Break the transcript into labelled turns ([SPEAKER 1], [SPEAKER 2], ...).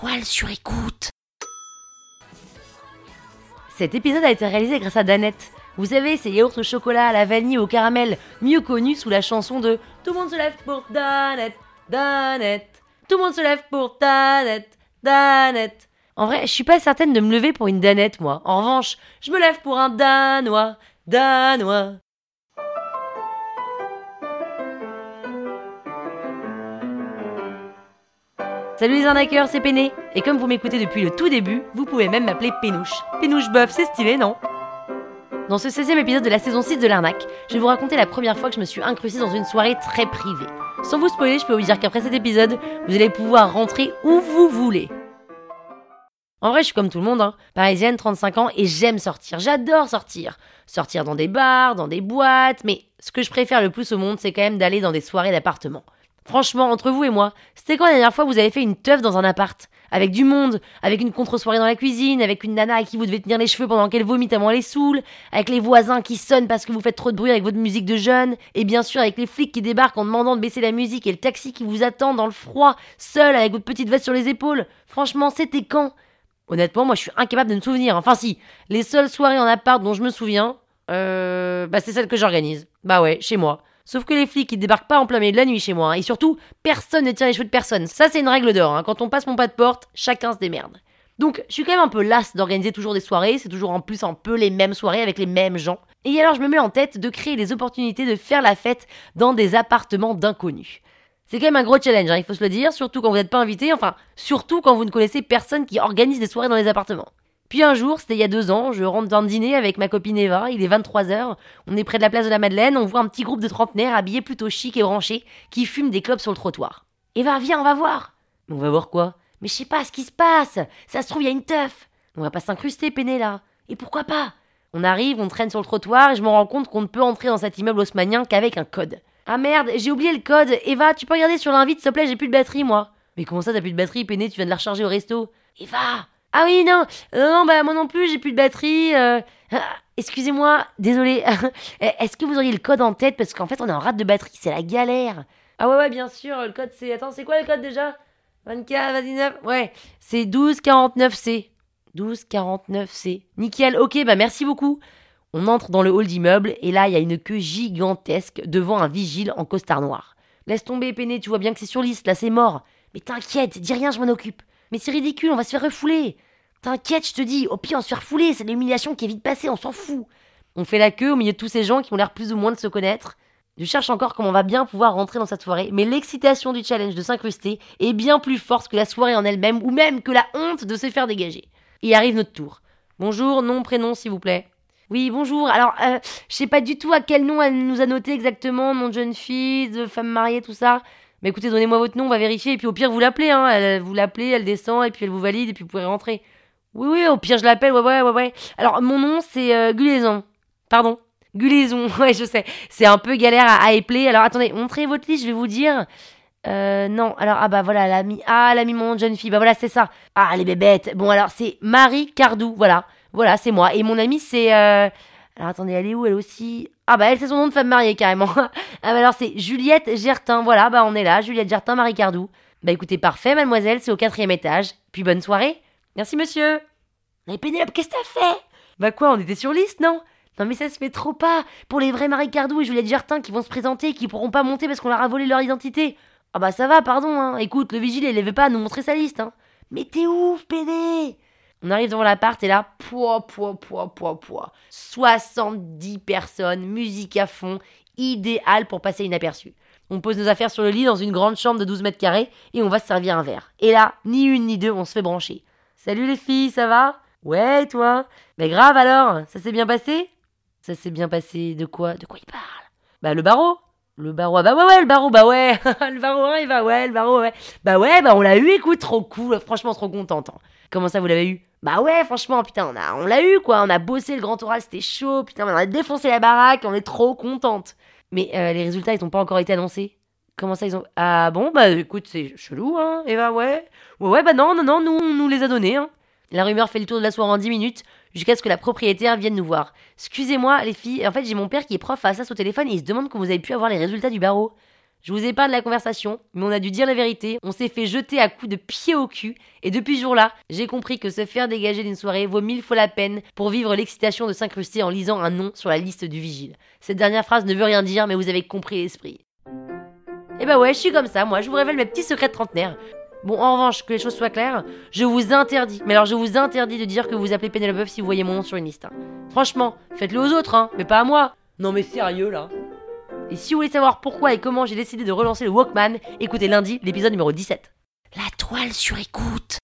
[SPEAKER 1] étoiles sur écoute. Cet épisode a été réalisé grâce à Danette. Vous savez, ces yaourts au chocolat, à la vanille, au caramel, mieux connus sous la chanson de Tout le monde se lève pour Danette, Danette. Tout le monde se lève pour Danette, Danette. En vrai, je suis pas certaine de me lever pour une Danette, moi. En revanche, je me lève pour un Danois, Danois. Salut les arnaqueurs, c'est Péné. Et comme vous m'écoutez depuis le tout début, vous pouvez même m'appeler Pénouche. Pénouche bof, c'est stylé, non? Dans ce 16e épisode de la saison 6 de l'arnaque, je vais vous raconter la première fois que je me suis incrustée dans une soirée très privée. Sans vous spoiler, je peux vous dire qu'après cet épisode, vous allez pouvoir rentrer où vous voulez. En vrai, je suis comme tout le monde, hein. parisienne, 35 ans, et j'aime sortir. J'adore sortir. Sortir dans des bars, dans des boîtes, mais ce que je préfère le plus au monde, c'est quand même d'aller dans des soirées d'appartement. Franchement, entre vous et moi, c'était quand la dernière fois vous avez fait une teuf dans un appart? Avec du monde, avec une contre-soirée dans la cuisine, avec une nana à qui vous devez tenir les cheveux pendant qu'elle vomit elle est saoule, avec les voisins qui sonnent parce que vous faites trop de bruit avec votre musique de jeune, et bien sûr avec les flics qui débarquent en demandant de baisser la musique et le taxi qui vous attend dans le froid, seul avec votre petite veste sur les épaules. Franchement, c'était quand? Honnêtement, moi je suis incapable de me souvenir. Enfin si, les seules soirées en appart dont je me souviens, euh, bah c'est celles que j'organise. Bah ouais, chez moi. Sauf que les flics, ils débarquent pas en plein milieu de la nuit chez moi. hein. Et surtout, personne ne tire les cheveux de personne. Ça, c'est une règle d'or. hein. Quand on passe mon pas de porte, chacun se démerde. Donc, je suis quand même un peu lasse d'organiser toujours des soirées. C'est toujours en plus un peu les mêmes soirées avec les mêmes gens. Et alors, je me mets en tête de créer des opportunités de faire la fête dans des appartements d'inconnus. C'est quand même un gros challenge, hein, il faut se le dire, surtout quand vous n'êtes pas invité, enfin, surtout quand vous ne connaissez personne qui organise des soirées dans les appartements. Puis un jour, c'était il y a deux ans, je rentre d'un dîner avec ma copine Eva, il est 23h, on est près de la place de la Madeleine, on voit un petit groupe de trentenaires habillés plutôt chic et branchés qui fument des clopes sur le trottoir. Eva, viens, on va voir. On va voir quoi? Mais je sais pas ce qui se passe. Ça se trouve, il y a une teuf. On va pas s'incruster, peiné là. Et pourquoi pas? On arrive, on traîne sur le trottoir et je me rends compte qu'on ne peut entrer dans cet immeuble haussmanien qu'avec un code. Ah merde, j'ai oublié le code. Eva, tu peux regarder sur l'invite, s'il te plaît, j'ai plus de batterie, moi. Mais comment ça, t'as plus de batterie, peiné, tu viens de la recharger au resto. Eva ah oui, non, non, bah moi non plus, j'ai plus de batterie. euh, ah, Excusez-moi, désolé. Est-ce que vous auriez le code en tête? Parce qu'en fait, on est en rate de batterie, c'est la galère. Ah ouais, ouais, bien sûr, le code c'est. Attends, c'est quoi le code déjà? 24, 29 Ouais, c'est 1249C. 1249C. Nickel, ok, bah merci beaucoup. On entre dans le hall d'immeuble et là, il y a une queue gigantesque devant un vigile en costard noir. Laisse tomber, Péné, tu vois bien que c'est sur liste, là c'est mort. Mais t'inquiète, dis rien, je m'en occupe. Mais c'est ridicule, on va se faire refouler. T'inquiète, je te dis, au pire on se fait refouler, c'est l'humiliation qui est vite passée, on s'en fout. On fait la queue au milieu de tous ces gens qui ont l'air plus ou moins de se connaître. Je cherche encore comment on va bien pouvoir rentrer dans cette soirée, mais l'excitation du challenge de s'incruster est bien plus forte que la soirée en elle-même, ou même que la honte de se faire dégager. Et arrive notre tour. Bonjour, nom, prénom, s'il vous plaît. Oui, bonjour. Alors, euh, je sais pas du tout à quel nom elle nous a noté exactement, nom de jeune fille, de femme mariée, tout ça. Mais écoutez, donnez-moi votre nom, on va vérifier, et puis au pire, vous l'appelez, hein. Elle- vous l'appelez, elle descend, et puis elle vous valide, et puis vous pouvez rentrer. Oui, oui, au pire, je l'appelle, ouais, ouais, ouais, ouais. Alors, mon nom, c'est euh, Gulaison. Pardon Gulaison, ouais, je sais. C'est un peu galère à, à épeler. Alors, attendez, montrez votre liste, je vais vous dire. Euh, non, alors, ah bah voilà, elle a mis, ah, elle a mis mon nom de jeune fille, bah voilà, c'est ça. Ah, les bébêtes. Bon, alors, c'est Marie Cardou, voilà. Voilà, c'est moi. Et mon amie, c'est, euh... alors, attendez, elle est où, elle aussi? Ah, bah, elle, c'est son nom de femme mariée, carrément. ah, bah alors, c'est Juliette Gertin, voilà, bah, on est là, Juliette Gertin, Marie Cardou. Bah, écoutez, parfait, mademoiselle, c'est au quatrième étage. Puis, bonne soirée. Merci, monsieur. Mais Pénélope, qu'est-ce que t'as fait? Bah, quoi, on était sur liste, non? Non mais ça se fait trop pas Pour les vrais Marie Cardou et Juliette Gertin qui vont se présenter et qui pourront pas monter parce qu'on leur a volé leur identité. Ah bah ça va, pardon, hein. Écoute, le vigile, il avait pas nous montrer sa liste, hein. Mais t'es ouf, pédé On arrive devant l'appart et là, poids, poids, poids, poids, poids. 70 personnes, musique à fond, idéal pour passer inaperçu. On pose nos affaires sur le lit dans une grande chambre de 12 mètres carrés et on va se servir un verre. Et là, ni une ni deux, on se fait brancher. Salut les filles, ça va? Ouais, toi? Mais grave alors, ça s'est bien passé? Ça s'est bien passé de quoi? De quoi il parle? Bah le barreau le barreau, ah bah ouais, ouais, le barreau, bah ouais, le barreau, hein, il va, ouais, le barreau, ouais. Bah ouais, bah on l'a eu, écoute, trop cool, franchement, trop contente. Comment ça, vous l'avez eu? Bah ouais, franchement, putain, on a, on l'a eu, quoi, on a bossé le grand oral, c'était chaud, putain, on a défoncé la baraque, on est trop contente. Mais euh, les résultats, ils n'ont pas encore été annoncés. Comment ça, ils ont... Ah bon, bah écoute, c'est chelou, hein, Eva, ouais. Ouais, ouais, bah non, non, non, nous, on nous les a donnés, hein. La rumeur fait le tour de la soirée en 10 minutes, jusqu'à ce que la propriétaire vienne nous voir. Excusez-moi, les filles, en fait, j'ai mon père qui est prof à Assas au téléphone et il se demande comment vous avez pu avoir les résultats du barreau. Je vous épargne la conversation, mais on a dû dire la vérité, on s'est fait jeter à coups de pied au cul, et depuis ce jour-là, j'ai compris que se faire dégager d'une soirée vaut mille fois la peine pour vivre l'excitation de s'incruster en lisant un nom sur la liste du vigile. Cette dernière phrase ne veut rien dire, mais vous avez compris l'esprit. Et bah ouais, je suis comme ça, moi, je vous révèle mes petits secrets de trentenaire. Bon, en revanche, que les choses soient claires, je vous interdis, mais alors je vous interdis de dire que vous appelez Pénélope si vous voyez mon nom sur une liste. hein. Franchement, faites-le aux autres, hein, mais pas à moi. Non mais sérieux là Et si vous voulez savoir pourquoi et comment j'ai décidé de relancer le Walkman, écoutez lundi l'épisode numéro 17. La toile sur écoute